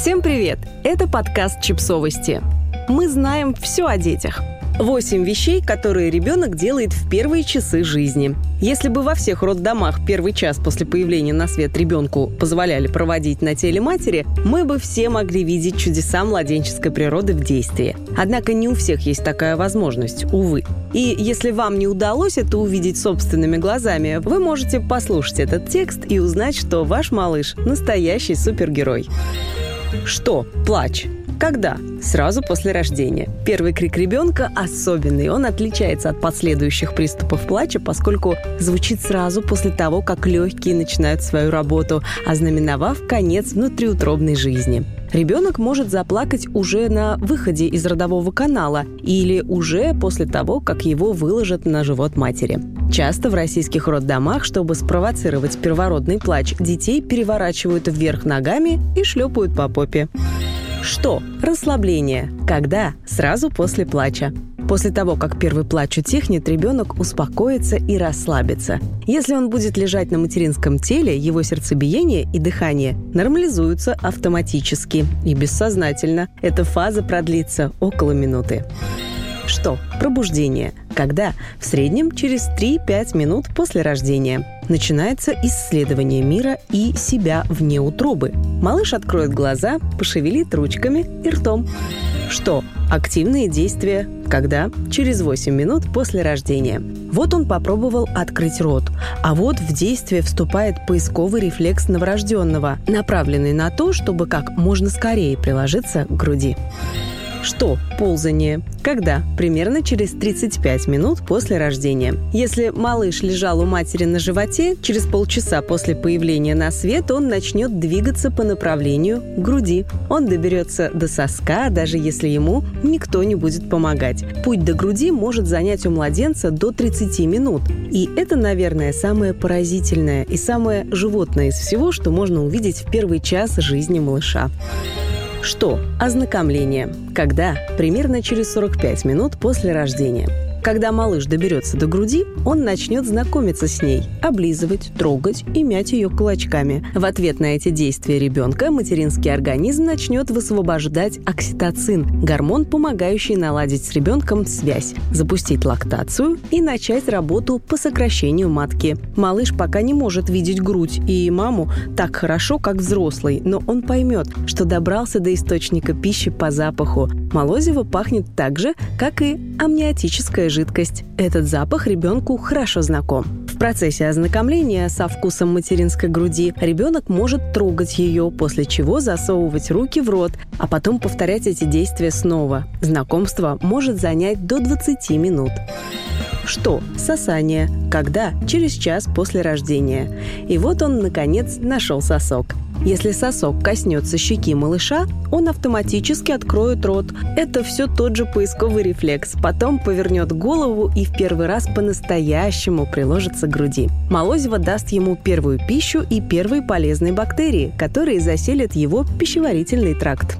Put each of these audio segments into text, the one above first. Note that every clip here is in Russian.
Всем привет! Это подкаст «Чипсовости». Мы знаем все о детях. Восемь вещей, которые ребенок делает в первые часы жизни. Если бы во всех роддомах первый час после появления на свет ребенку позволяли проводить на теле матери, мы бы все могли видеть чудеса младенческой природы в действии. Однако не у всех есть такая возможность, увы. И если вам не удалось это увидеть собственными глазами, вы можете послушать этот текст и узнать, что ваш малыш – настоящий супергерой. Что? Плач. Когда? Сразу после рождения. Первый крик ребенка особенный. Он отличается от последующих приступов плача, поскольку звучит сразу после того, как легкие начинают свою работу, ознаменовав конец внутриутробной жизни. Ребенок может заплакать уже на выходе из родового канала или уже после того, как его выложат на живот матери. Часто в российских роддомах, чтобы спровоцировать первородный плач, детей переворачивают вверх ногами и шлепают по попе. Что? Расслабление. Когда? Сразу после плача. После того, как первый плач утихнет, ребенок успокоится и расслабится. Если он будет лежать на материнском теле, его сердцебиение и дыхание нормализуются автоматически и бессознательно. Эта фаза продлится около минуты. Что? Пробуждение. Когда? В среднем через 3-5 минут после рождения. Начинается исследование мира и себя вне утробы. Малыш откроет глаза, пошевелит ручками и ртом. Что? Активные действия. Когда? Через 8 минут после рождения. Вот он попробовал открыть рот, а вот в действие вступает поисковый рефлекс новорожденного, направленный на то, чтобы как можно скорее приложиться к груди. Что? Ползание. Когда? Примерно через 35 минут после рождения. Если малыш лежал у матери на животе, через полчаса после появления на свет он начнет двигаться по направлению к груди. Он доберется до соска, даже если ему никто не будет помогать. Путь до груди может занять у младенца до 30 минут. И это, наверное, самое поразительное и самое животное из всего, что можно увидеть в первый час жизни малыша. Что? Ознакомление. Когда? Примерно через 45 минут после рождения. Когда малыш доберется до груди, он начнет знакомиться с ней, облизывать, трогать и мять ее кулачками. В ответ на эти действия ребенка материнский организм начнет высвобождать окситоцин, гормон, помогающий наладить с ребенком связь, запустить лактацию и начать работу по сокращению матки. Малыш пока не может видеть грудь и маму так хорошо, как взрослый, но он поймет, что добрался до источника пищи по запаху. Молозиво пахнет так же, как и амниотическая жидкость. Этот запах ребенку хорошо знаком. В процессе ознакомления со вкусом материнской груди ребенок может трогать ее, после чего засовывать руки в рот, а потом повторять эти действия снова. Знакомство может занять до 20 минут. Что? Сосание. Когда? Через час после рождения. И вот он, наконец, нашел сосок. Если сосок коснется щеки малыша, он автоматически откроет рот. Это все тот же поисковый рефлекс. Потом повернет голову и в первый раз по-настоящему приложится к груди. Молозиво даст ему первую пищу и первые полезные бактерии, которые заселят его пищеварительный тракт.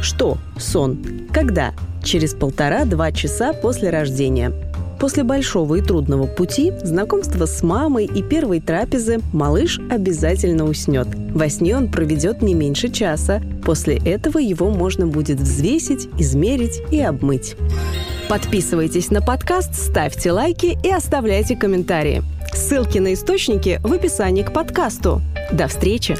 Что? Сон. Когда? Через полтора-два часа после рождения. После большого и трудного пути, знакомства с мамой и первой трапезы, малыш обязательно уснет. Во сне он проведет не меньше часа. После этого его можно будет взвесить, измерить и обмыть. Подписывайтесь на подкаст, ставьте лайки и оставляйте комментарии. Ссылки на источники в описании к подкасту. До встречи!